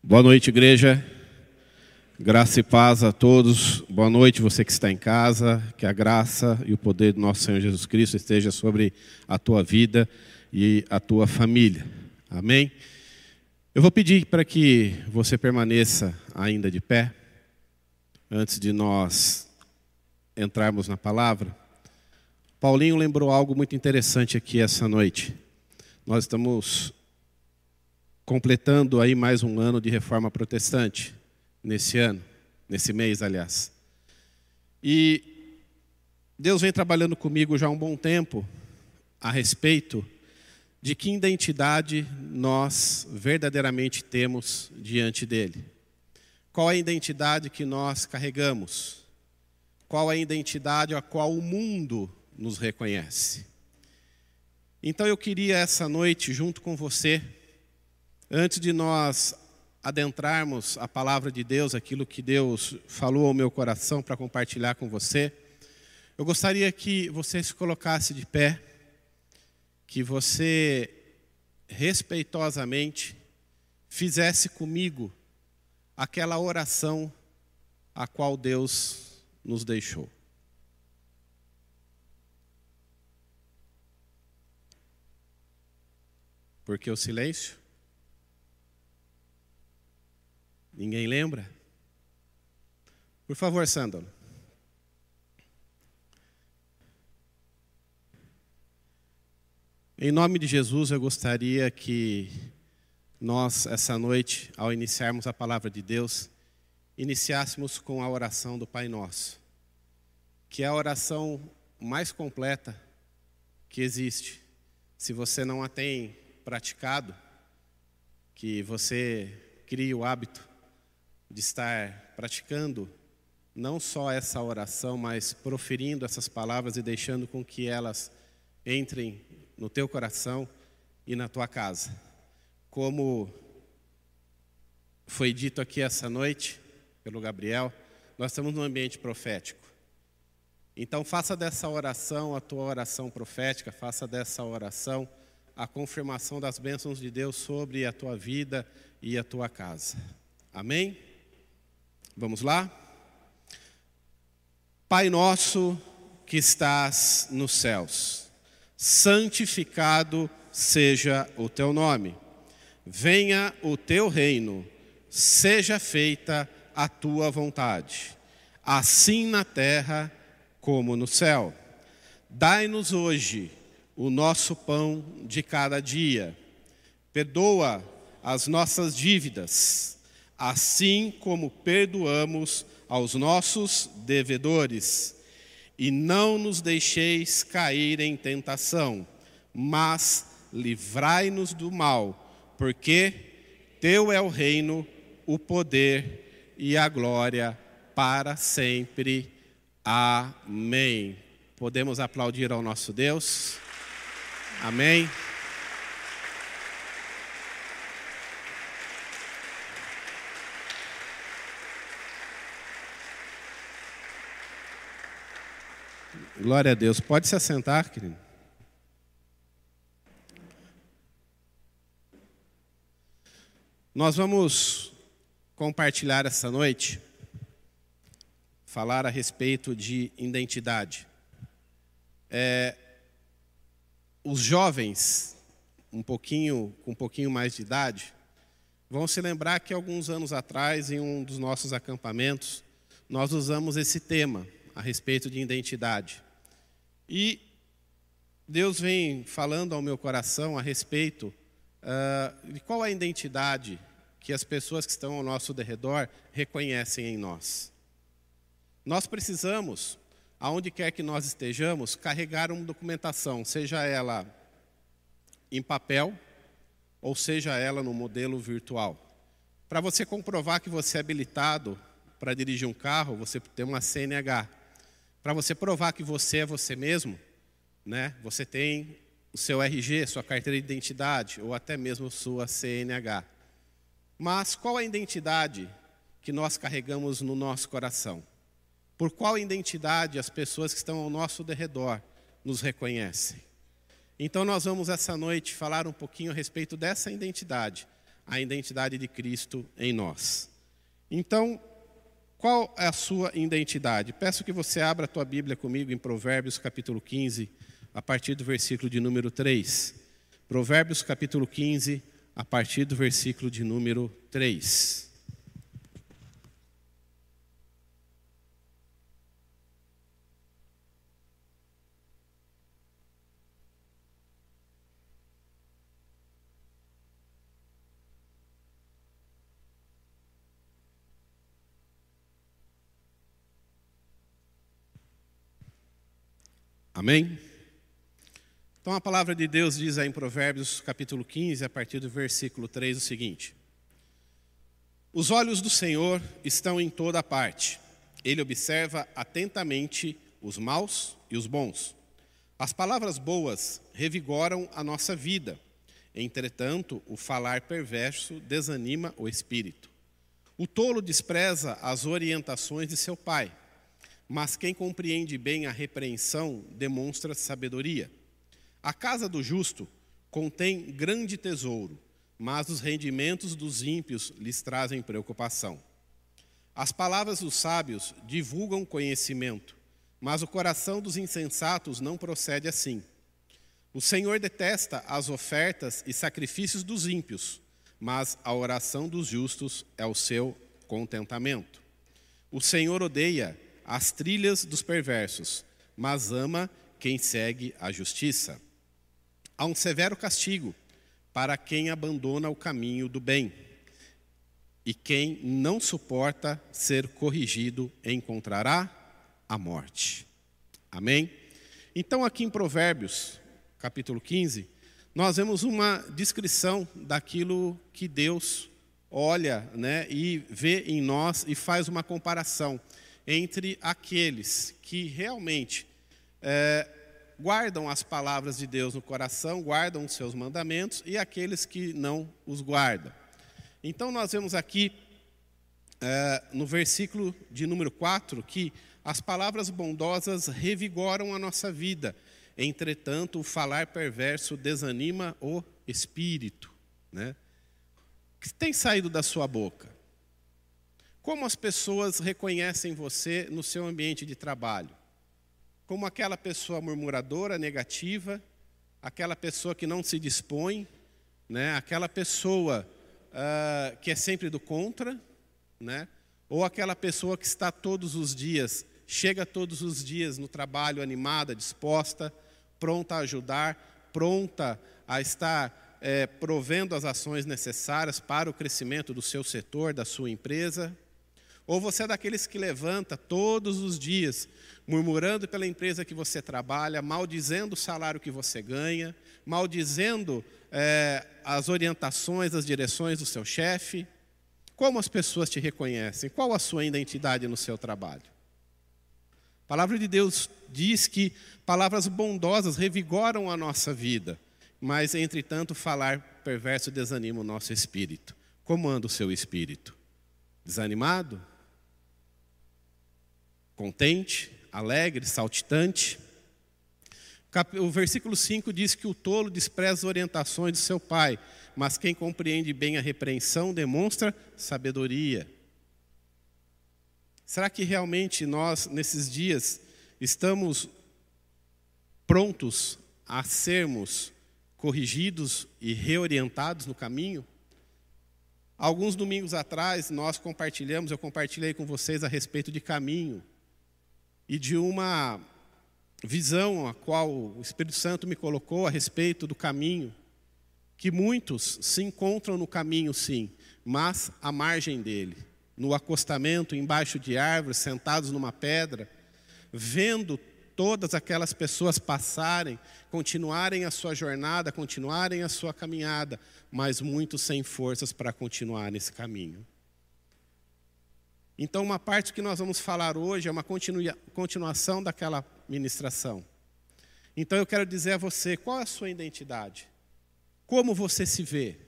Boa noite, igreja. Graça e paz a todos. Boa noite, você que está em casa. Que a graça e o poder do nosso Senhor Jesus Cristo esteja sobre a tua vida e a tua família. Amém? Eu vou pedir para que você permaneça ainda de pé, antes de nós entrarmos na palavra. Paulinho lembrou algo muito interessante aqui essa noite. Nós estamos completando aí mais um ano de reforma protestante, nesse ano, nesse mês, aliás. E Deus vem trabalhando comigo já há um bom tempo a respeito de que identidade nós verdadeiramente temos diante dele. Qual é a identidade que nós carregamos? Qual é a identidade a qual o mundo nos reconhece? Então eu queria essa noite, junto com você, Antes de nós adentrarmos a palavra de Deus, aquilo que Deus falou ao meu coração para compartilhar com você, eu gostaria que você se colocasse de pé, que você respeitosamente fizesse comigo aquela oração a qual Deus nos deixou. Porque o silêncio? Ninguém lembra? Por favor, Sândalo. Em nome de Jesus, eu gostaria que nós, essa noite, ao iniciarmos a palavra de Deus, iniciássemos com a oração do Pai Nosso, que é a oração mais completa que existe. Se você não a tem praticado, que você crie o hábito de estar praticando não só essa oração, mas proferindo essas palavras e deixando com que elas entrem no teu coração e na tua casa. Como foi dito aqui essa noite pelo Gabriel, nós estamos num ambiente profético. Então faça dessa oração a tua oração profética, faça dessa oração a confirmação das bênçãos de Deus sobre a tua vida e a tua casa. Amém? Vamos lá? Pai nosso que estás nos céus, santificado seja o teu nome. Venha o teu reino, seja feita a tua vontade, assim na terra como no céu. Dai-nos hoje o nosso pão de cada dia. Perdoa as nossas dívidas assim como perdoamos aos nossos devedores. E não nos deixeis cair em tentação, mas livrai-nos do mal, porque Teu é o reino, o poder e a glória para sempre. Amém. Podemos aplaudir ao nosso Deus? Amém. Glória a Deus. Pode se assentar, querido. Nós vamos compartilhar essa noite, falar a respeito de identidade. É, os jovens, um pouquinho, com um pouquinho mais de idade, vão se lembrar que alguns anos atrás, em um dos nossos acampamentos, nós usamos esse tema a respeito de identidade. E Deus vem falando ao meu coração a respeito uh, de qual a identidade que as pessoas que estão ao nosso derredor reconhecem em nós. Nós precisamos, aonde quer que nós estejamos, carregar uma documentação, seja ela em papel ou seja ela no modelo virtual. Para você comprovar que você é habilitado para dirigir um carro, você tem uma CNH. Para você provar que você é você mesmo, né? Você tem o seu RG, sua carteira de identidade ou até mesmo sua CNH. Mas qual a identidade que nós carregamos no nosso coração? Por qual identidade as pessoas que estão ao nosso derredor nos reconhecem? Então nós vamos essa noite falar um pouquinho a respeito dessa identidade, a identidade de Cristo em nós. Então, qual é a sua identidade? Peço que você abra a tua Bíblia comigo em Provérbios capítulo 15, a partir do versículo de número 3. Provérbios capítulo 15, a partir do versículo de número 3. Amém? Então a palavra de Deus diz aí em Provérbios capítulo 15, a partir do versículo 3, o seguinte: Os olhos do Senhor estão em toda parte, ele observa atentamente os maus e os bons. As palavras boas revigoram a nossa vida, entretanto, o falar perverso desanima o espírito. O tolo despreza as orientações de seu pai mas quem compreende bem a repreensão demonstra sabedoria. A casa do justo contém grande tesouro, mas os rendimentos dos ímpios lhes trazem preocupação. As palavras dos sábios divulgam conhecimento, mas o coração dos insensatos não procede assim. O Senhor detesta as ofertas e sacrifícios dos ímpios, mas a oração dos justos é o seu contentamento. O Senhor odeia as trilhas dos perversos, mas ama quem segue a justiça. Há um severo castigo para quem abandona o caminho do bem, e quem não suporta ser corrigido encontrará a morte. Amém? Então, aqui em Provérbios, capítulo 15, nós vemos uma descrição daquilo que Deus olha né, e vê em nós e faz uma comparação entre aqueles que realmente é, guardam as palavras de Deus no coração, guardam os seus mandamentos, e aqueles que não os guardam. Então, nós vemos aqui é, no versículo de número 4 que as palavras bondosas revigoram a nossa vida, entretanto, o falar perverso desanima o espírito. Né? O que tem saído da sua boca? Como as pessoas reconhecem você no seu ambiente de trabalho? Como aquela pessoa murmuradora, negativa, aquela pessoa que não se dispõe, né? aquela pessoa uh, que é sempre do contra, né? ou aquela pessoa que está todos os dias, chega todos os dias no trabalho animada, disposta, pronta a ajudar, pronta a estar é, provendo as ações necessárias para o crescimento do seu setor, da sua empresa. Ou você é daqueles que levanta todos os dias, murmurando pela empresa que você trabalha, maldizendo o salário que você ganha, maldizendo é, as orientações, as direções do seu chefe? Como as pessoas te reconhecem? Qual a sua identidade no seu trabalho? A palavra de Deus diz que palavras bondosas revigoram a nossa vida, mas, entretanto, falar perverso desanima o nosso espírito. Como anda o seu espírito? Desanimado? Contente, alegre, saltitante. O versículo 5 diz que o tolo despreza as orientações de seu pai, mas quem compreende bem a repreensão demonstra sabedoria. Será que realmente nós, nesses dias, estamos prontos a sermos corrigidos e reorientados no caminho? Alguns domingos atrás, nós compartilhamos, eu compartilhei com vocês a respeito de caminho e de uma visão a qual o Espírito Santo me colocou a respeito do caminho, que muitos se encontram no caminho, sim, mas à margem dele, no acostamento, embaixo de árvores, sentados numa pedra, vendo todas aquelas pessoas passarem, continuarem a sua jornada, continuarem a sua caminhada, mas muitos sem forças para continuar nesse caminho. Então, uma parte que nós vamos falar hoje é uma continuação daquela ministração. Então, eu quero dizer a você qual é a sua identidade, como você se vê.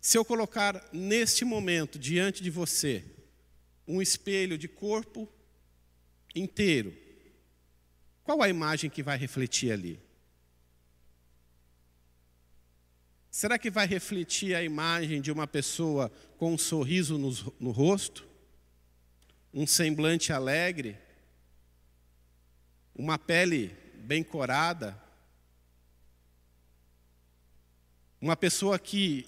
Se eu colocar neste momento diante de você um espelho de corpo inteiro, qual a imagem que vai refletir ali? Será que vai refletir a imagem de uma pessoa com um sorriso no, no rosto? Um semblante alegre? Uma pele bem corada? Uma pessoa que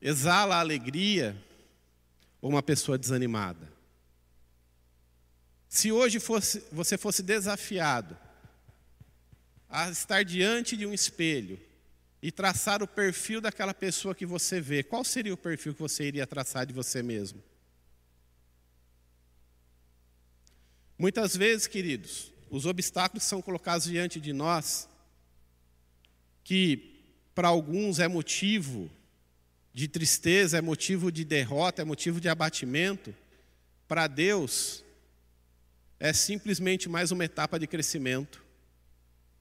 exala alegria ou uma pessoa desanimada? Se hoje fosse, você fosse desafiado a estar diante de um espelho e traçar o perfil daquela pessoa que você vê, qual seria o perfil que você iria traçar de você mesmo? Muitas vezes, queridos, os obstáculos são colocados diante de nós, que para alguns é motivo de tristeza, é motivo de derrota, é motivo de abatimento, para Deus é simplesmente mais uma etapa de crescimento.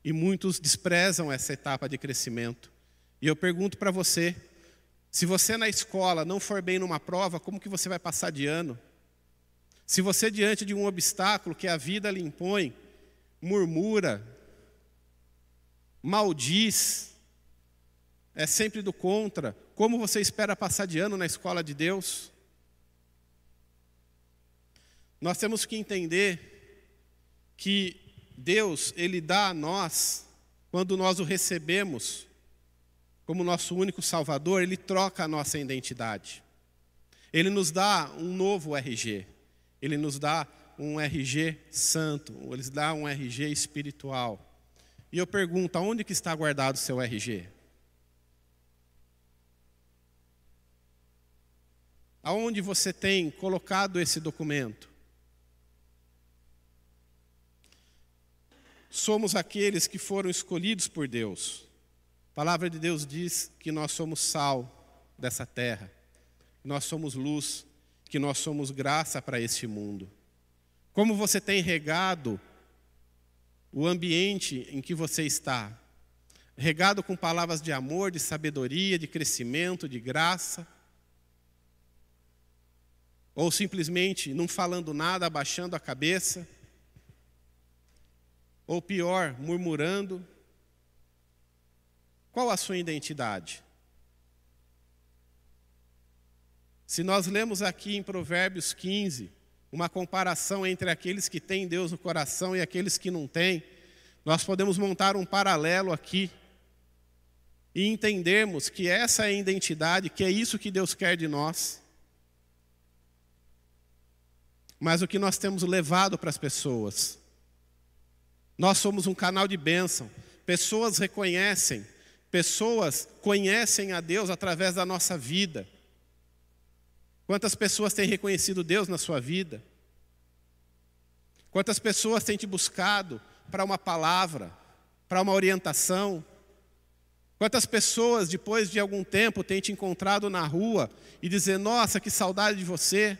E muitos desprezam essa etapa de crescimento. E eu pergunto para você, se você na escola não for bem numa prova, como que você vai passar de ano? Se você diante de um obstáculo que a vida lhe impõe, murmura, maldiz, é sempre do contra, como você espera passar de ano na escola de Deus? Nós temos que entender que Deus, Ele dá a nós, quando nós o recebemos, como nosso único Salvador, Ele troca a nossa identidade. Ele nos dá um novo RG. Ele nos dá um RG santo. Ele nos dá um RG espiritual. E eu pergunto, aonde que está guardado o seu RG? Aonde você tem colocado esse documento? Somos aqueles que foram escolhidos por Deus. A palavra de Deus diz que nós somos sal dessa terra, que nós somos luz, que nós somos graça para este mundo. Como você tem regado o ambiente em que você está? Regado com palavras de amor, de sabedoria, de crescimento, de graça? Ou simplesmente não falando nada, abaixando a cabeça? Ou pior, murmurando, qual a sua identidade? Se nós lemos aqui em Provérbios 15, uma comparação entre aqueles que têm Deus no coração e aqueles que não têm, nós podemos montar um paralelo aqui e entendermos que essa é a identidade, que é isso que Deus quer de nós. Mas o que nós temos levado para as pessoas? Nós somos um canal de bênção. Pessoas reconhecem Pessoas conhecem a Deus através da nossa vida. Quantas pessoas têm reconhecido Deus na sua vida? Quantas pessoas têm te buscado para uma palavra, para uma orientação? Quantas pessoas, depois de algum tempo, têm te encontrado na rua e dizer: Nossa, que saudade de você?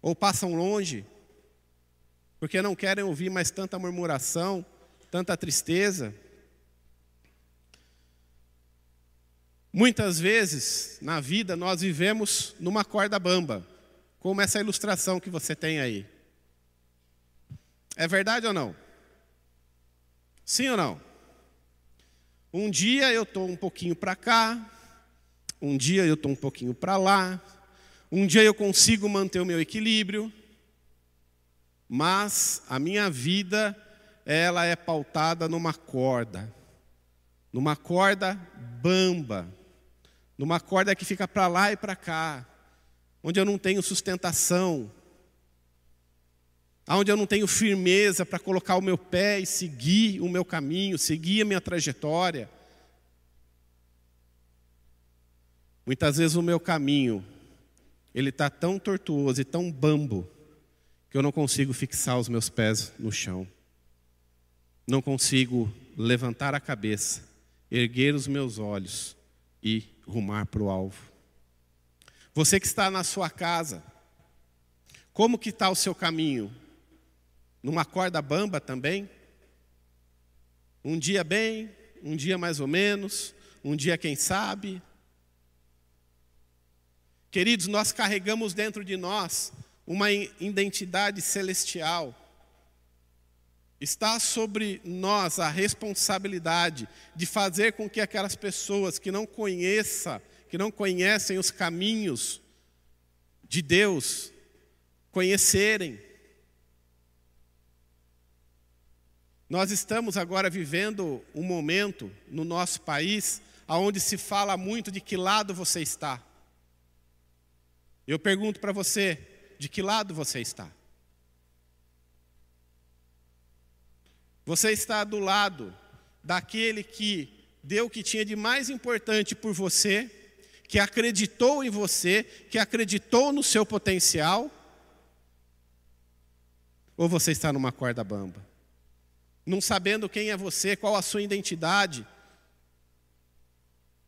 Ou passam longe, porque não querem ouvir mais tanta murmuração, tanta tristeza? Muitas vezes na vida nós vivemos numa corda bamba, como essa ilustração que você tem aí. É verdade ou não? Sim ou não? Um dia eu estou um pouquinho para cá, um dia eu estou um pouquinho para lá, um dia eu consigo manter o meu equilíbrio, mas a minha vida ela é pautada numa corda, numa corda bamba numa corda que fica para lá e para cá, onde eu não tenho sustentação, onde eu não tenho firmeza para colocar o meu pé e seguir o meu caminho, seguir a minha trajetória. Muitas vezes o meu caminho, ele está tão tortuoso e tão bambo, que eu não consigo fixar os meus pés no chão. Não consigo levantar a cabeça, erguer os meus olhos e rumar para o alvo. Você que está na sua casa, como que está o seu caminho? Numa corda bamba também? Um dia bem, um dia mais ou menos, um dia quem sabe? Queridos, nós carregamos dentro de nós uma identidade celestial. Está sobre nós a responsabilidade de fazer com que aquelas pessoas que não conheça, que não conhecem os caminhos de Deus, conhecerem. Nós estamos agora vivendo um momento no nosso país onde se fala muito de que lado você está. Eu pergunto para você, de que lado você está? Você está do lado daquele que deu o que tinha de mais importante por você, que acreditou em você, que acreditou no seu potencial? Ou você está numa corda bamba? Não sabendo quem é você, qual a sua identidade?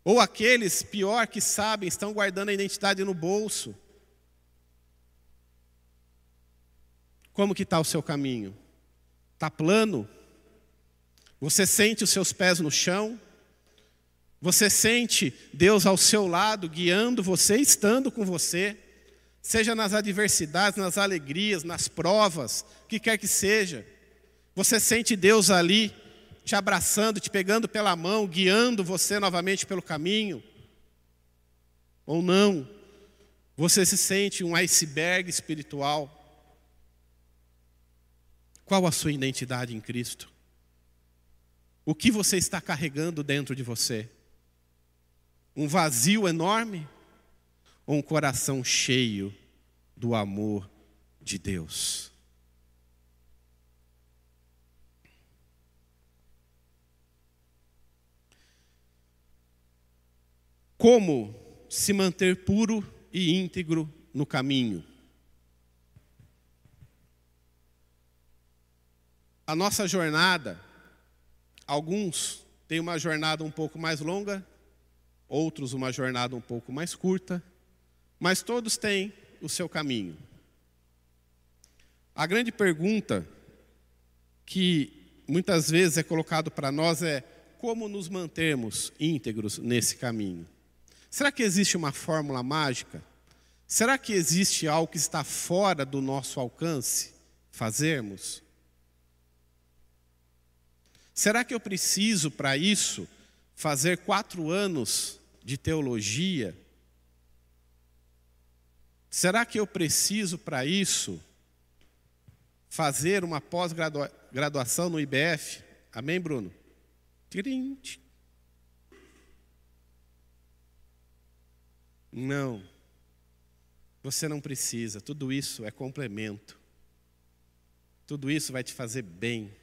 Ou aqueles, pior que sabem, estão guardando a identidade no bolso? Como que está o seu caminho? Está plano? Você sente os seus pés no chão? Você sente Deus ao seu lado, guiando você, estando com você, seja nas adversidades, nas alegrias, nas provas, o que quer que seja. Você sente Deus ali, te abraçando, te pegando pela mão, guiando você novamente pelo caminho? Ou não? Você se sente um iceberg espiritual? Qual a sua identidade em Cristo? O que você está carregando dentro de você? Um vazio enorme ou um coração cheio do amor de Deus? Como se manter puro e íntegro no caminho? A nossa jornada Alguns têm uma jornada um pouco mais longa, outros uma jornada um pouco mais curta, mas todos têm o seu caminho. A grande pergunta que muitas vezes é colocado para nós é como nos mantermos íntegros nesse caminho. Será que existe uma fórmula mágica? Será que existe algo que está fora do nosso alcance fazermos? Será que eu preciso, para isso, fazer quatro anos de teologia? Será que eu preciso, para isso, fazer uma pós-graduação no IBF? Amém, Bruno? Tirinte. Não. Você não precisa. Tudo isso é complemento. Tudo isso vai te fazer bem.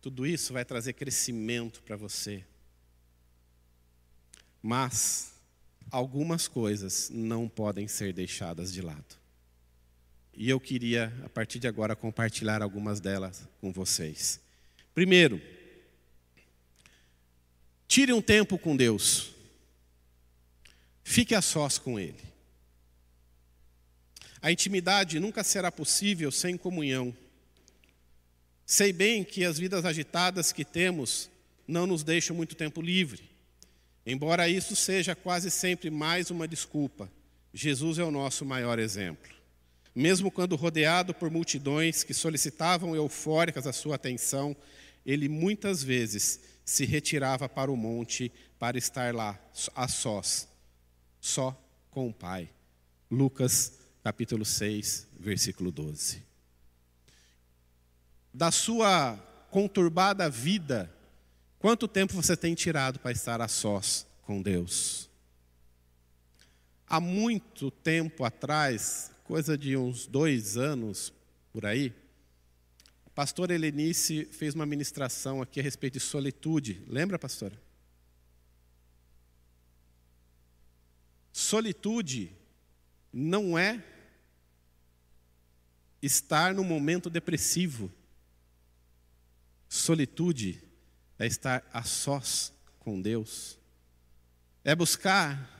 Tudo isso vai trazer crescimento para você. Mas algumas coisas não podem ser deixadas de lado. E eu queria, a partir de agora, compartilhar algumas delas com vocês. Primeiro, tire um tempo com Deus. Fique a sós com Ele. A intimidade nunca será possível sem comunhão. Sei bem que as vidas agitadas que temos não nos deixam muito tempo livre. Embora isso seja quase sempre mais uma desculpa, Jesus é o nosso maior exemplo. Mesmo quando rodeado por multidões que solicitavam eufóricas a sua atenção, ele muitas vezes se retirava para o monte para estar lá a sós, só com o Pai. Lucas capítulo 6, versículo 12 da sua conturbada vida, quanto tempo você tem tirado para estar a sós com Deus? Há muito tempo atrás, coisa de uns dois anos por aí, a pastora Helenice fez uma ministração aqui a respeito de solitude. Lembra, pastora? Solitude não é estar no momento depressivo. Solitude é estar a sós com Deus, é buscar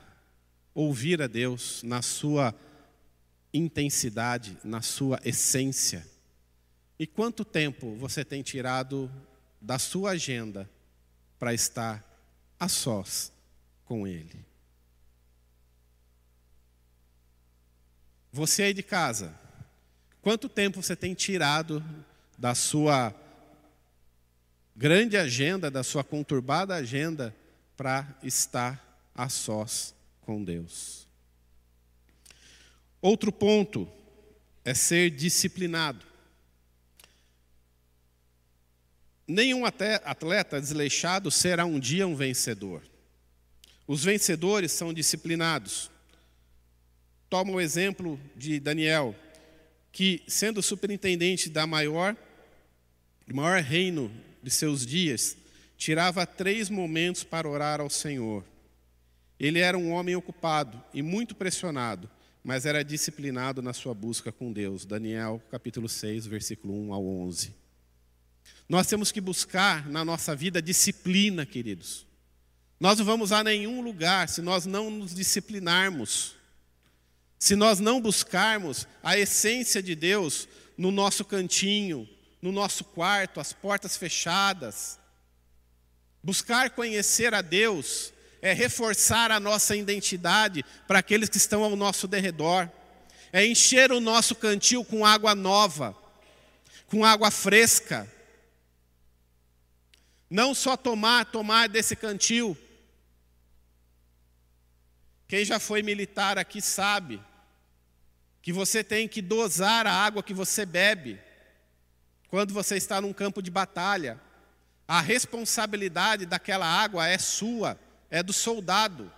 ouvir a Deus na sua intensidade, na sua essência. E quanto tempo você tem tirado da sua agenda para estar a sós com Ele? Você aí de casa, quanto tempo você tem tirado da sua grande agenda, da sua conturbada agenda, para estar a sós com Deus. Outro ponto é ser disciplinado. Nenhum atleta desleixado será um dia um vencedor. Os vencedores são disciplinados. Toma o exemplo de Daniel, que, sendo superintendente da maior, maior reino de seus dias, tirava três momentos para orar ao Senhor. Ele era um homem ocupado e muito pressionado, mas era disciplinado na sua busca com Deus. Daniel, capítulo 6, versículo 1 ao 11. Nós temos que buscar na nossa vida disciplina, queridos. Nós não vamos a nenhum lugar se nós não nos disciplinarmos. Se nós não buscarmos a essência de Deus no nosso cantinho, no nosso quarto, as portas fechadas. Buscar conhecer a Deus é reforçar a nossa identidade para aqueles que estão ao nosso derredor. É encher o nosso cantil com água nova, com água fresca. Não só tomar, tomar desse cantil. Quem já foi militar aqui sabe que você tem que dosar a água que você bebe quando você está num campo de batalha. A responsabilidade daquela água é sua, é do soldado.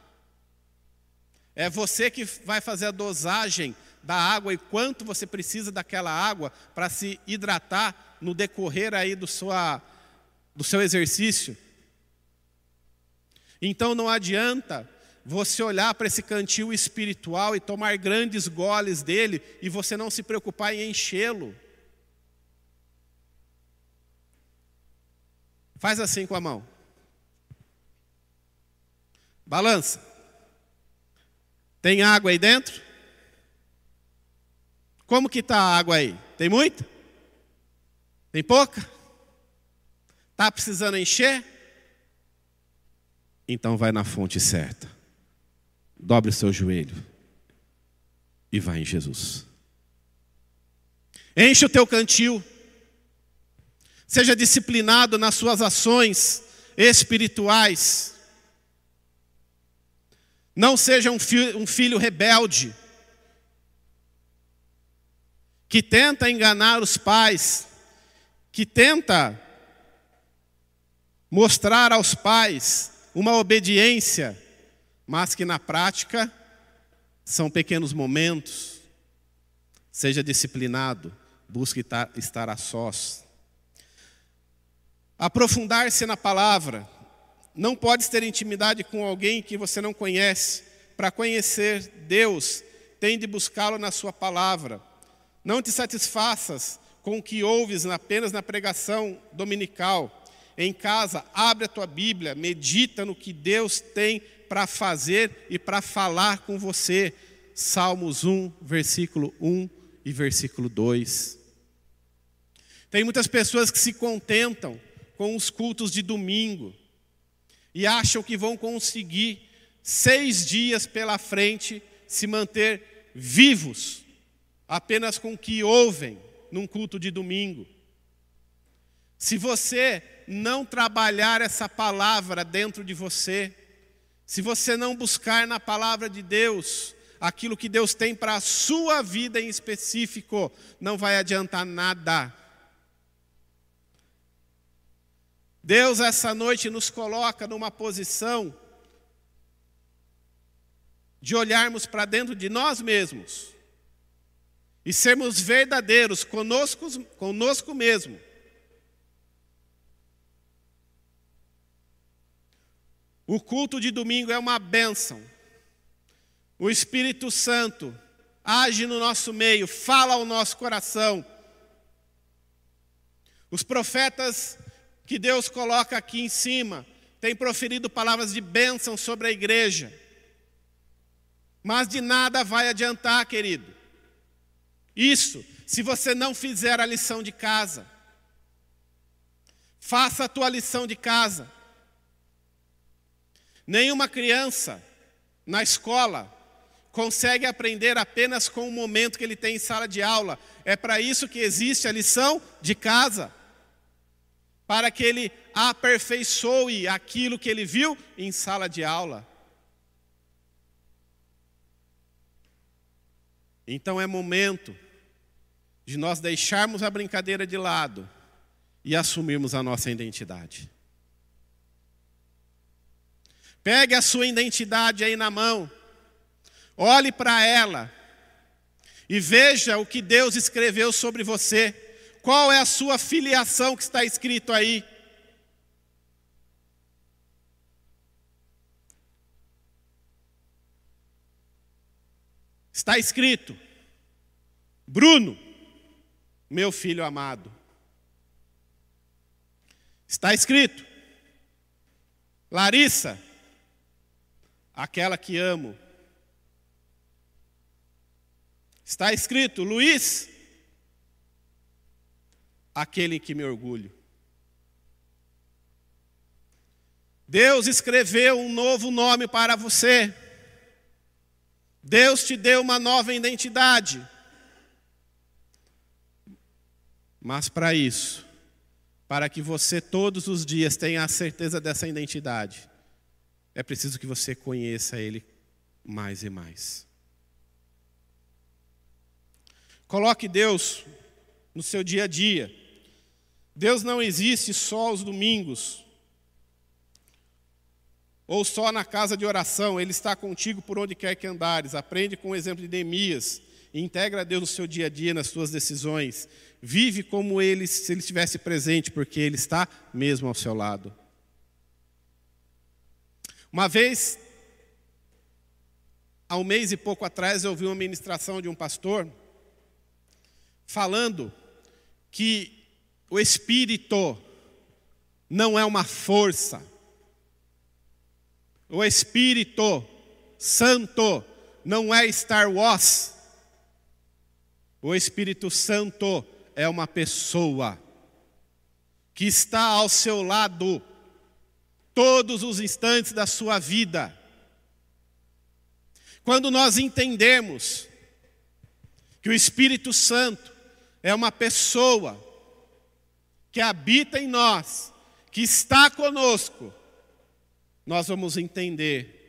É você que vai fazer a dosagem da água e quanto você precisa daquela água para se hidratar no decorrer aí do, sua, do seu exercício. Então não adianta você olhar para esse cantil espiritual e tomar grandes goles dele e você não se preocupar em enchê-lo. Faz assim com a mão. Balança. Tem água aí dentro? Como que está a água aí? Tem muita? Tem pouca? Está precisando encher? Então vai na fonte certa dobre o seu joelho e vai em Jesus. Enche o teu cantil. Seja disciplinado nas suas ações espirituais. Não seja um filho, um filho rebelde que tenta enganar os pais, que tenta mostrar aos pais uma obediência mas que na prática são pequenos momentos. Seja disciplinado, busque estar a sós. Aprofundar-se na palavra. Não pode ter intimidade com alguém que você não conhece. Para conhecer Deus, tem de buscá-lo na sua palavra. Não te satisfaças com o que ouves apenas na pregação dominical. Em casa, abre a tua Bíblia, medita no que Deus tem para fazer e para falar com você. Salmos 1, versículo 1 e versículo 2. Tem muitas pessoas que se contentam com os cultos de domingo e acham que vão conseguir seis dias pela frente se manter vivos apenas com o que ouvem num culto de domingo. Se você não trabalhar essa palavra dentro de você, se você não buscar na palavra de Deus aquilo que Deus tem para a sua vida em específico, não vai adiantar nada. Deus, essa noite, nos coloca numa posição de olharmos para dentro de nós mesmos e sermos verdadeiros conosco, conosco mesmo O culto de domingo é uma bênção. O Espírito Santo age no nosso meio, fala ao nosso coração. Os profetas que Deus coloca aqui em cima têm proferido palavras de bênção sobre a igreja. Mas de nada vai adiantar, querido. Isso, se você não fizer a lição de casa. Faça a tua lição de casa. Nenhuma criança na escola consegue aprender apenas com o momento que ele tem em sala de aula. É para isso que existe a lição de casa. Para que ele aperfeiçoe aquilo que ele viu em sala de aula. Então é momento de nós deixarmos a brincadeira de lado e assumirmos a nossa identidade. Pegue a sua identidade aí na mão, olhe para ela e veja o que Deus escreveu sobre você. Qual é a sua filiação que está escrito aí? Está escrito: Bruno, meu filho amado. Está escrito: Larissa, aquela que amo. Está escrito: Luiz, aquele em que me orgulho. Deus escreveu um novo nome para você. Deus te deu uma nova identidade. Mas para isso, para que você todos os dias tenha a certeza dessa identidade, é preciso que você conheça Ele mais e mais. Coloque Deus no seu dia a dia. Deus não existe só aos domingos, ou só na casa de oração, Ele está contigo por onde quer que andares. Aprende com o exemplo de Neemias integra Deus no seu dia a dia, nas suas decisões. Vive como Ele, se Ele estivesse presente, porque Ele está mesmo ao seu lado. Uma vez, há um mês e pouco atrás, eu ouvi uma ministração de um pastor falando que o Espírito não é uma força, o Espírito Santo não é Star Wars. O Espírito Santo é uma pessoa que está ao seu lado todos os instantes da sua vida. Quando nós entendemos que o Espírito Santo é uma pessoa que habita em nós, que está conosco, nós vamos entender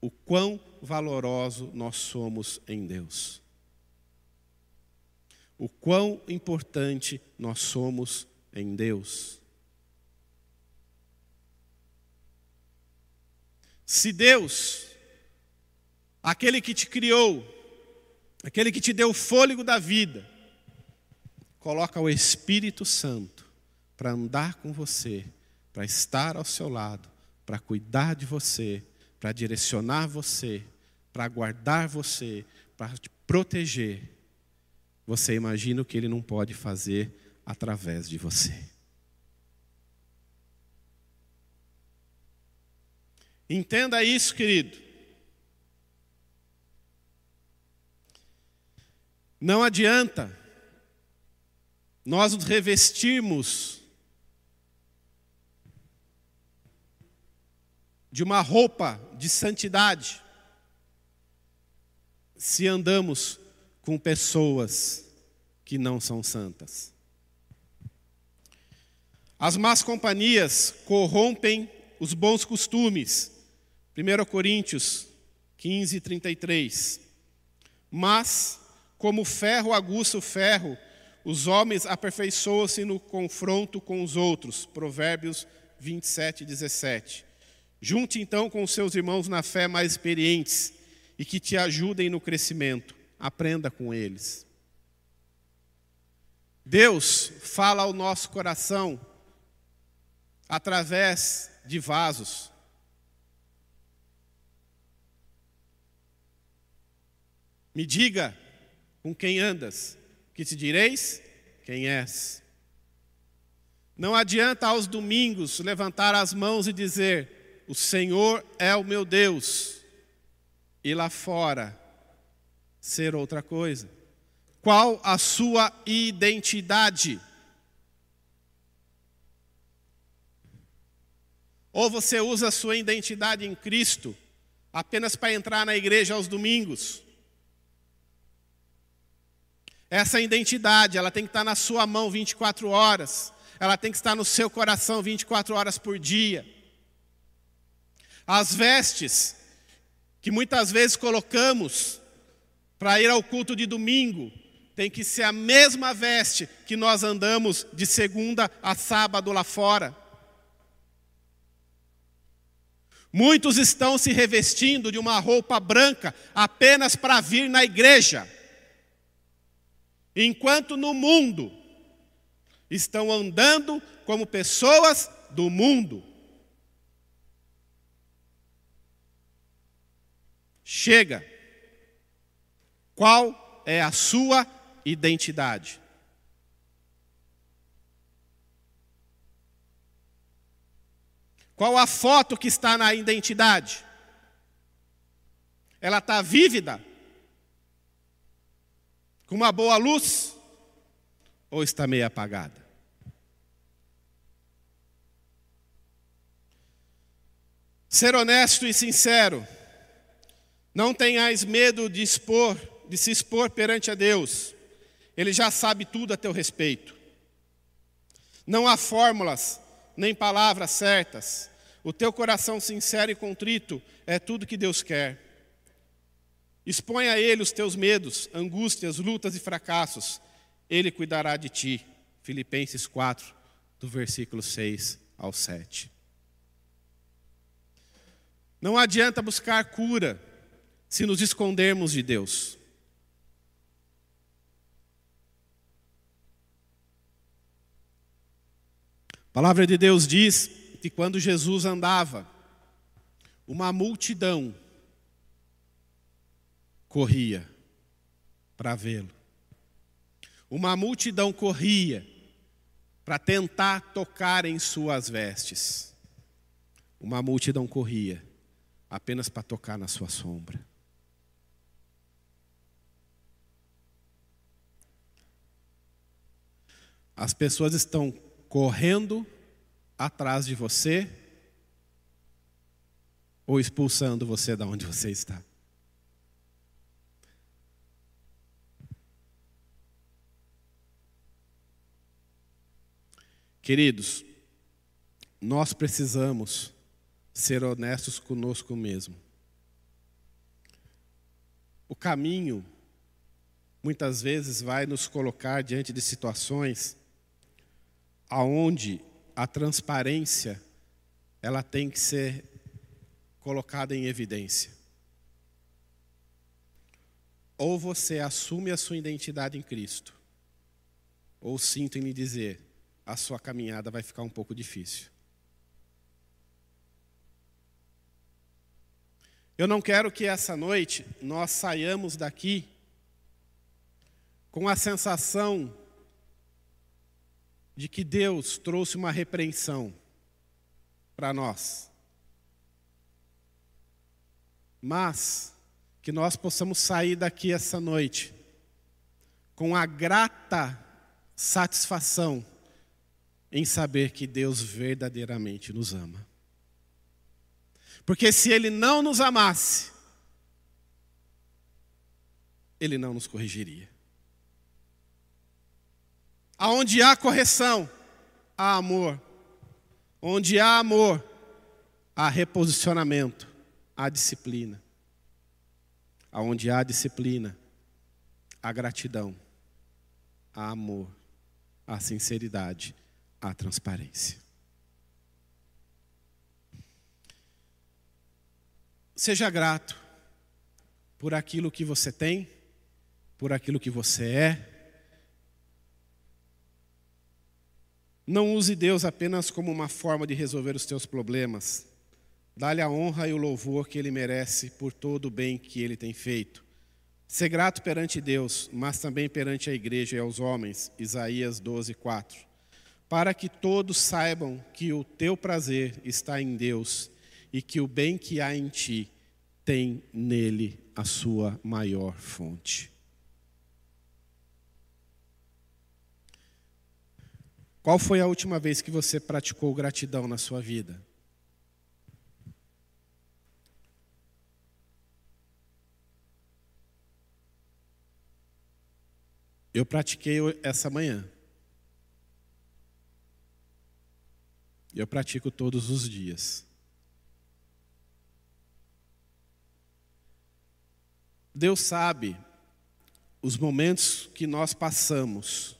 o quão valoroso nós somos em Deus. O quão importante nós somos em Deus. Se Deus, aquele que te criou, aquele que te deu o fôlego da vida, coloca o Espírito Santo para andar com você, para estar ao seu lado, para cuidar de você, para direcionar você, para guardar você, para te proteger, você imagina o que ele não pode fazer através de você. Entenda isso, querido. Não adianta nós nos revestirmos de uma roupa de santidade, se andamos com pessoas que não são santas. As más companhias corrompem os bons costumes. 1 Coríntios 15, 33. Mas, como ferro aguça o ferro, os homens aperfeiçoam-se no confronto com os outros. Provérbios 27, 17. Junte então com seus irmãos na fé mais experientes e que te ajudem no crescimento. Aprenda com eles. Deus fala ao nosso coração através de vasos. Me diga com quem andas, que te direis quem és. Não adianta aos domingos levantar as mãos e dizer: o Senhor é o meu Deus, e lá fora ser outra coisa? Qual a sua identidade? Ou você usa a sua identidade em Cristo apenas para entrar na igreja aos domingos? Essa identidade, ela tem que estar na sua mão 24 horas. ela tem que estar no seu coração 24 horas por dia. As vestes que muitas vezes colocamos para ir ao culto de domingo, tem que ser a mesma veste que nós andamos de segunda a sábado lá fora. Muitos estão se revestindo de uma roupa branca apenas para vir na igreja, enquanto no mundo estão andando como pessoas do mundo. Chega. Qual é a sua identidade? Qual a foto que está na identidade? Ela está vívida? Com uma boa luz? Ou está meio apagada? Ser honesto e sincero. Não tenhais medo de expor, de se expor perante a Deus. Ele já sabe tudo a teu respeito. Não há fórmulas nem palavras certas. O teu coração sincero e contrito é tudo que Deus quer. Expõe a Ele os teus medos, angústias, lutas e fracassos. Ele cuidará de ti. Filipenses 4, do versículo 6 ao 7. Não adianta buscar cura se nos escondermos de Deus. A palavra de Deus diz que quando Jesus andava, uma multidão corria para vê-lo. Uma multidão corria para tentar tocar em suas vestes. Uma multidão corria apenas para tocar na sua sombra. As pessoas estão correndo atrás de você ou expulsando você da onde você está. Queridos, nós precisamos ser honestos conosco mesmo. O caminho, muitas vezes, vai nos colocar diante de situações aonde a transparência ela tem que ser colocada em evidência. Ou você assume a sua identidade em Cristo, ou sinto em lhe dizer, a sua caminhada vai ficar um pouco difícil. Eu não quero que essa noite nós saiamos daqui com a sensação de que Deus trouxe uma repreensão para nós. Mas que nós possamos sair daqui essa noite com a grata satisfação em saber que Deus verdadeiramente nos ama. Porque se Ele não nos amasse, Ele não nos corrigiria. Aonde há correção, há amor. Onde há amor, há reposicionamento, há disciplina. Aonde há disciplina, há gratidão, há amor, há sinceridade, há transparência. Seja grato por aquilo que você tem, por aquilo que você é Não use Deus apenas como uma forma de resolver os teus problemas. Dá-lhe a honra e o louvor que ele merece por todo o bem que ele tem feito. Ser grato perante Deus, mas também perante a igreja e aos homens. Isaías 12, 4. Para que todos saibam que o teu prazer está em Deus e que o bem que há em ti tem nele a sua maior fonte. Qual foi a última vez que você praticou gratidão na sua vida? Eu pratiquei essa manhã. E eu pratico todos os dias. Deus sabe os momentos que nós passamos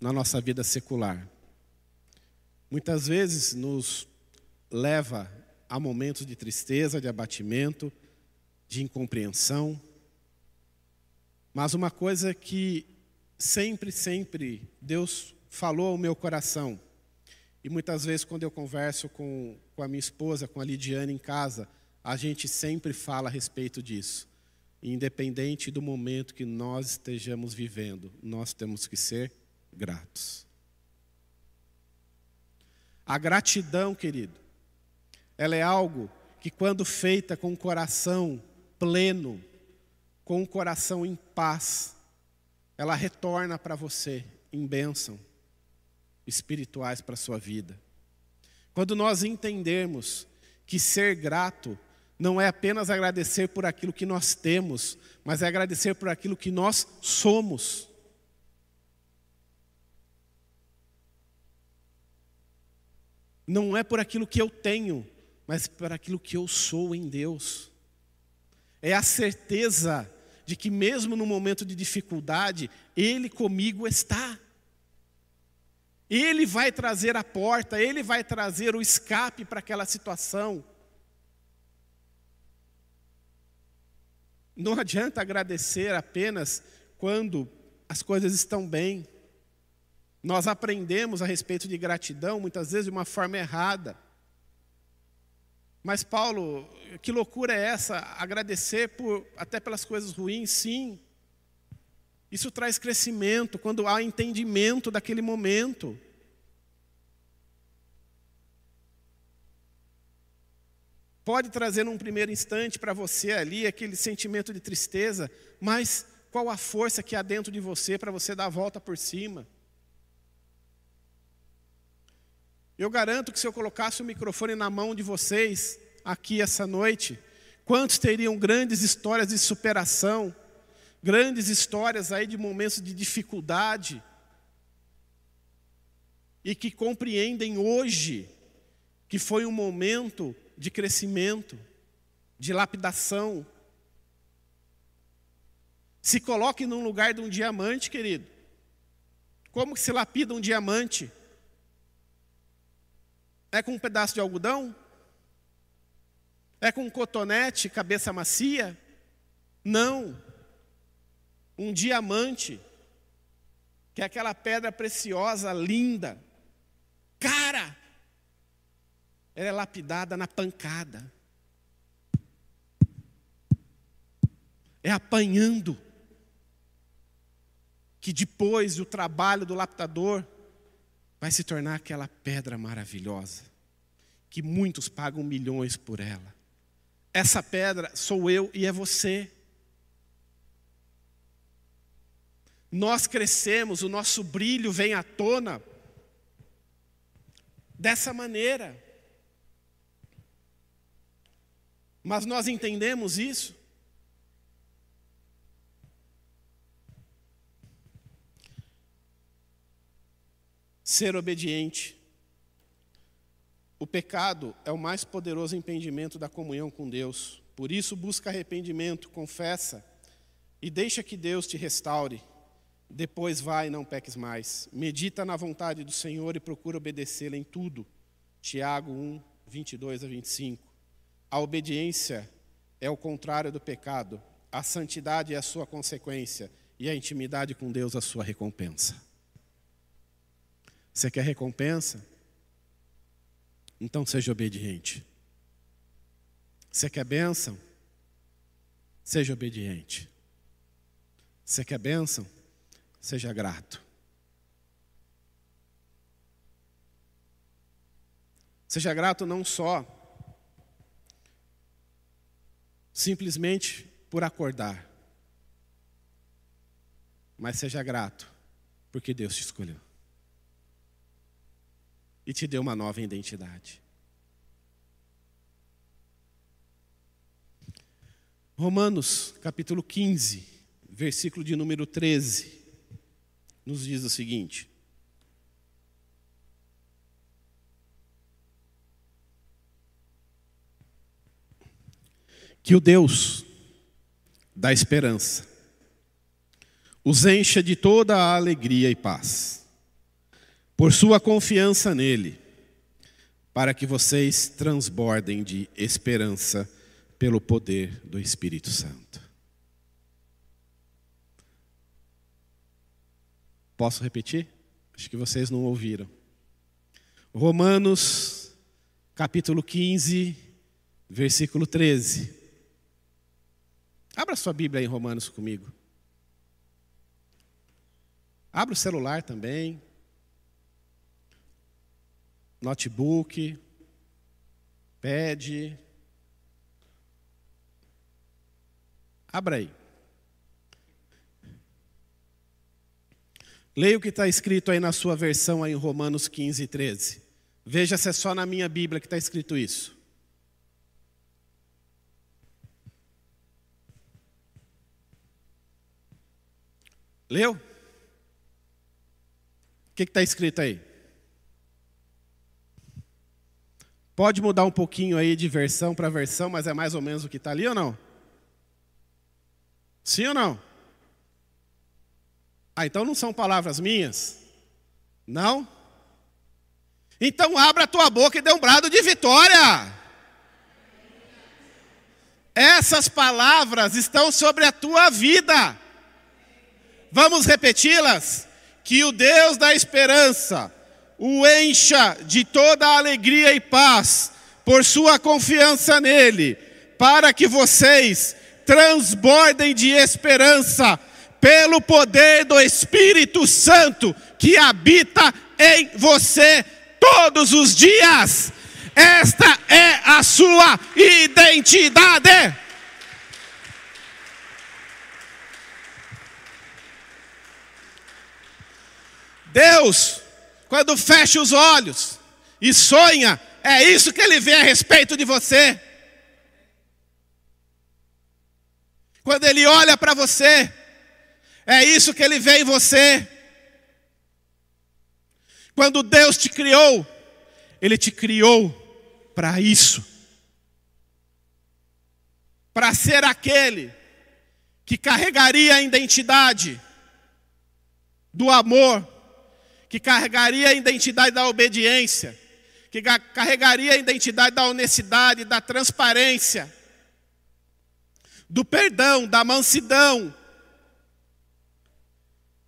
na nossa vida secular. Muitas vezes nos leva a momentos de tristeza, de abatimento, de incompreensão. Mas uma coisa que sempre, sempre Deus falou ao meu coração, e muitas vezes quando eu converso com, com a minha esposa, com a Lidiane em casa, a gente sempre fala a respeito disso. Independente do momento que nós estejamos vivendo, nós temos que ser gratos. A gratidão, querido, ela é algo que, quando feita com o coração pleno, com o coração em paz, ela retorna para você em bênção espirituais para a sua vida. Quando nós entendermos que ser grato não é apenas agradecer por aquilo que nós temos, mas é agradecer por aquilo que nós somos. Não é por aquilo que eu tenho, mas por aquilo que eu sou em Deus. É a certeza de que, mesmo no momento de dificuldade, Ele comigo está. Ele vai trazer a porta, Ele vai trazer o escape para aquela situação. Não adianta agradecer apenas quando as coisas estão bem. Nós aprendemos a respeito de gratidão, muitas vezes de uma forma errada. Mas, Paulo, que loucura é essa? Agradecer por, até pelas coisas ruins, sim. Isso traz crescimento quando há entendimento daquele momento. Pode trazer num primeiro instante para você ali aquele sentimento de tristeza, mas qual a força que há dentro de você para você dar a volta por cima? Eu garanto que se eu colocasse o microfone na mão de vocês aqui essa noite, quantos teriam grandes histórias de superação, grandes histórias aí de momentos de dificuldade e que compreendem hoje que foi um momento de crescimento, de lapidação. Se coloque num lugar de um diamante, querido. Como que se lapida um diamante? É com um pedaço de algodão? É com um cotonete, cabeça macia? Não. Um diamante, que é aquela pedra preciosa, linda. Cara, ela é lapidada na pancada. É apanhando. Que depois do trabalho do lapidador vai se tornar aquela pedra maravilhosa, que muitos pagam milhões por ela. Essa pedra sou eu e é você. Nós crescemos, o nosso brilho vem à tona dessa maneira. Mas nós entendemos isso? Ser obediente. O pecado é o mais poderoso impedimento da comunhão com Deus. Por isso, busca arrependimento, confessa e deixa que Deus te restaure. Depois vai não peques mais. Medita na vontade do Senhor e procura obedecê-la em tudo. Tiago 1, 22 a 25. A obediência é o contrário do pecado, a santidade é a sua consequência e a intimidade com Deus a sua recompensa. Você quer recompensa? Então seja obediente. Você quer bênção? Seja obediente. Você quer bênção? Seja grato. Seja grato não só simplesmente por acordar. Mas seja grato, porque Deus te escolheu. E te deu uma nova identidade. Romanos, capítulo 15, versículo de número 13, nos diz o seguinte: que o Deus da esperança os encha de toda a alegria e paz, por sua confiança nele, para que vocês transbordem de esperança pelo poder do Espírito Santo. Posso repetir? Acho que vocês não ouviram. Romanos, capítulo 15, versículo 13. Abra sua Bíblia em Romanos comigo. Abra o celular também. Notebook. Pede. Abra aí. Leia o que está escrito aí na sua versão aí em Romanos 15, 13. Veja se é só na minha Bíblia que está escrito isso. Leu? O que está escrito aí? Pode mudar um pouquinho aí de versão para versão, mas é mais ou menos o que está ali ou não? Sim ou não? Ah, então não são palavras minhas? Não? Então abra a tua boca e dê um brado de vitória. Essas palavras estão sobre a tua vida. Vamos repeti-las? Que o Deus da esperança o encha de toda alegria e paz por sua confiança nele, para que vocês transbordem de esperança pelo poder do Espírito Santo que habita em você todos os dias. Esta é a sua identidade. Deus, quando fecha os olhos e sonha, é isso que ele vê a respeito de você. Quando ele olha para você, é isso que ele vê em você. Quando Deus te criou, Ele te criou para isso para ser aquele que carregaria a identidade do amor, que carregaria a identidade da obediência, que carregaria a identidade da honestidade, da transparência, do perdão, da mansidão.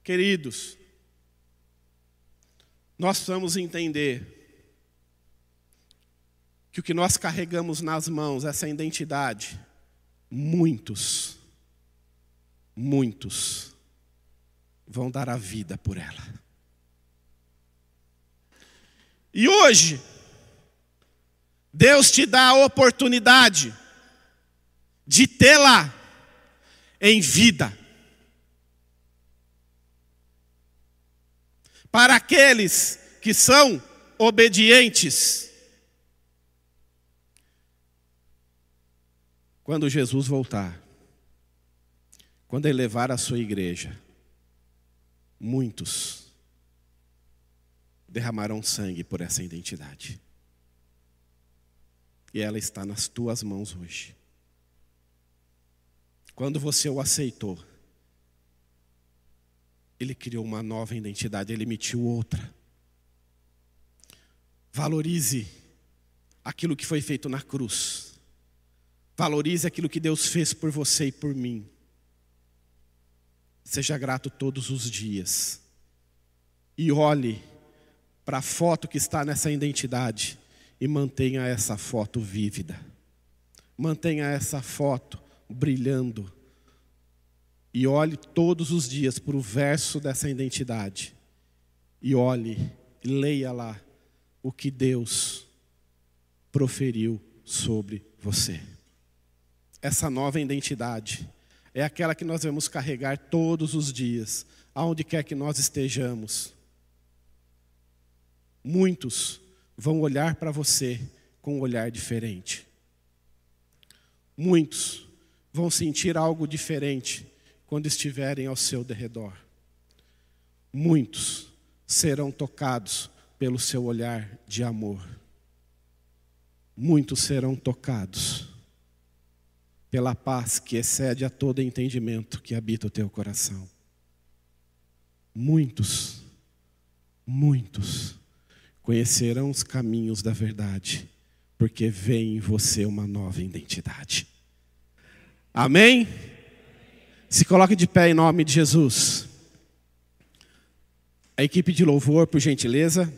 Queridos, nós precisamos entender que o que nós carregamos nas mãos, essa identidade, muitos, muitos vão dar a vida por ela. E hoje, Deus te dá a oportunidade de tê-la em vida. Para aqueles que são obedientes. Quando Jesus voltar, quando ele levar a sua igreja, muitos derramarão sangue por essa identidade. E ela está nas tuas mãos hoje. Quando você o aceitou, ele criou uma nova identidade, ele emitiu outra. Valorize aquilo que foi feito na cruz. Valorize aquilo que Deus fez por você e por mim. Seja grato todos os dias. E olhe para a foto que está nessa identidade e mantenha essa foto vívida. Mantenha essa foto brilhando e olhe todos os dias para o verso dessa identidade. E olhe, e leia lá o que Deus proferiu sobre você. Essa nova identidade é aquela que nós vamos carregar todos os dias, aonde quer que nós estejamos. Muitos vão olhar para você com um olhar diferente. Muitos vão sentir algo diferente quando estiverem ao seu derredor. Muitos serão tocados pelo seu olhar de amor. Muitos serão tocados pela paz que excede a todo entendimento que habita o teu coração. Muitos, muitos conhecerão os caminhos da verdade, porque vê em você uma nova identidade. Amém? Se coloque de pé em nome de Jesus. A equipe de louvor, por gentileza.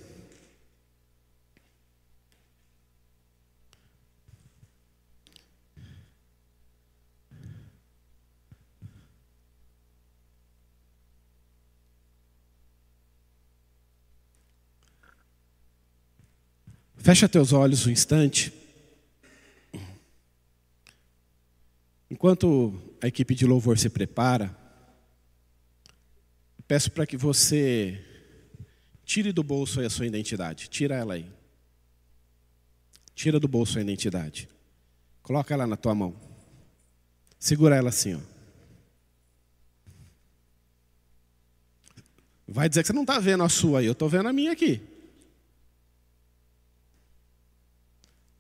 Fecha teus olhos um instante. Enquanto a equipe de louvor se prepara, peço para que você tire do bolso a sua identidade. Tira ela aí. Tira do bolso a identidade. Coloca ela na tua mão. Segura ela assim, ó. Vai dizer que você não está vendo a sua aí, eu estou vendo a minha aqui.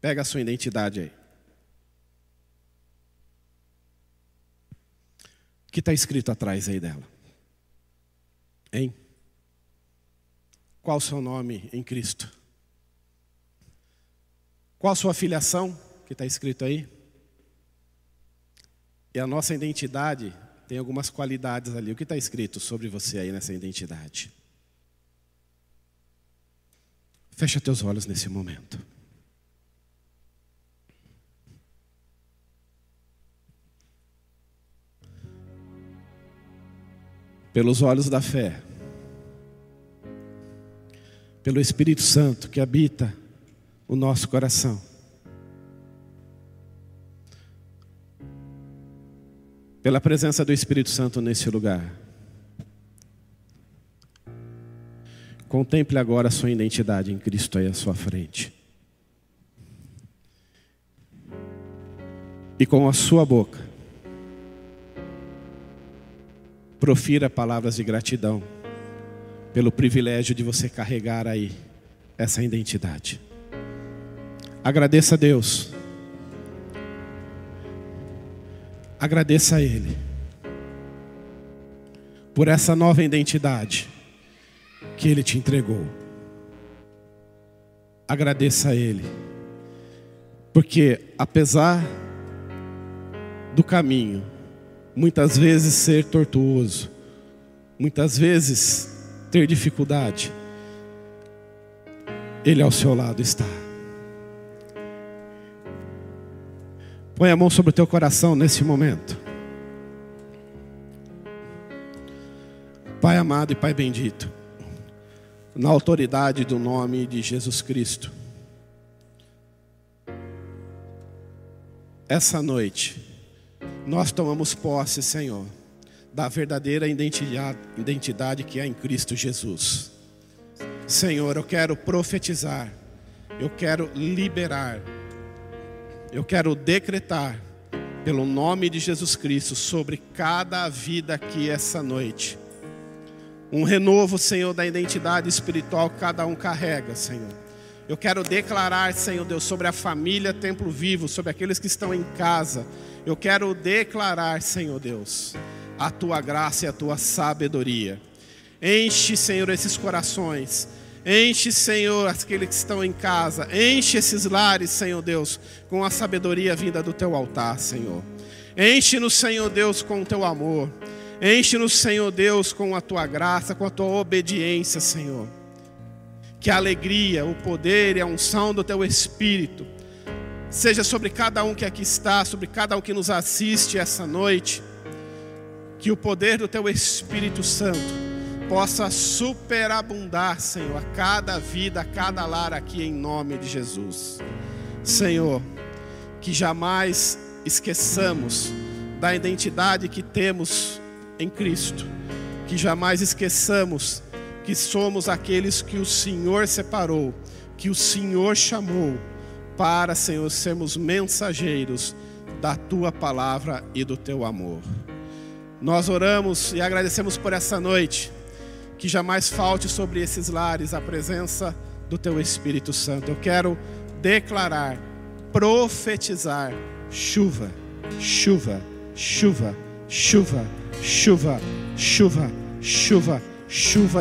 Pega a sua identidade aí. Que está escrito atrás aí dela? Hein? Qual o seu nome em Cristo? Qual a sua filiação que está escrito aí? E a nossa identidade tem algumas qualidades ali. O que está escrito sobre você aí nessa identidade? Fecha teus olhos nesse momento. Pelos olhos da fé, pelo Espírito Santo que habita o nosso coração. Pela presença do Espírito Santo nesse lugar. Contemple agora a sua identidade em Cristo aí à sua frente. E com a sua boca, profira palavras de gratidão pelo privilégio de você carregar aí essa identidade. Agradeça a Deus. Agradeça a Ele por essa nova identidade que Ele te entregou. Agradeça a Ele, porque apesar do caminho, muitas vezes ser tortuoso, muitas vezes ter dificuldade, Ele ao seu lado está. Põe a mão sobre o teu coração nesse momento. Pai amado e Pai bendito, na autoridade do nome de Jesus Cristo, essa noite, nós tomamos posse, Senhor, da verdadeira identidade, que é em Cristo Jesus. Senhor, eu quero profetizar, eu quero liberar, eu quero decretar, pelo nome de Jesus Cristo, sobre cada vida aqui essa noite. Um renovo, Senhor, da identidade espiritual que cada um carrega, Senhor. Eu quero declarar, Senhor Deus, sobre a família Templo Vivo, sobre aqueles que estão em casa, eu quero declarar, Senhor Deus, a tua graça e a tua sabedoria. Enche, Senhor, esses corações. Enche, Senhor, aqueles que estão em casa. Enche esses lares, Senhor Deus, com a sabedoria vinda do teu altar, Senhor. Enche-nos, Senhor Deus, com o teu amor. Enche-nos, Senhor Deus, com a tua graça, com a tua obediência, Senhor. Que a alegria, o poder e a unção do teu Espírito seja sobre cada um que aqui está, sobre cada um que nos assiste essa noite, que o poder do Teu Espírito Santo possa superabundar, Senhor, a cada vida, a cada lar aqui em nome de Jesus. Senhor, que jamais esqueçamos da identidade que temos em Cristo, que jamais esqueçamos que somos aqueles que o Senhor separou, que o Senhor chamou para, Senhor, sermos mensageiros da tua palavra e do teu amor. Nós oramos e agradecemos por essa noite, que jamais falte sobre esses lares a presença do teu Espírito Santo. Eu quero declarar, profetizar chuva, chuva, chuva, chuva, chuva, chuva, chuva, chuva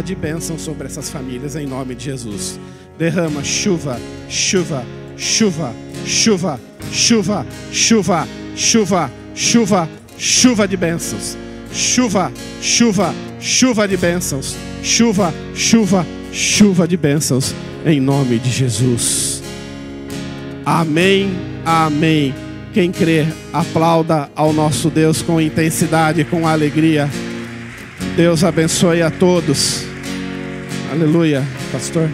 de bênção sobre essas famílias em nome de Jesus. Derrama chuva, chuva, chuva, chuva, chuva, chuva, chuva, chuva, chuva de bênçãos. Chuva, chuva, chuva de bênçãos. Chuva, chuva, chuva de bênçãos em nome de Jesus. Amém, amém. Quem crê, aplauda ao nosso Deus com intensidade, com alegria. Deus abençoe a todos. Aleluia, pastor.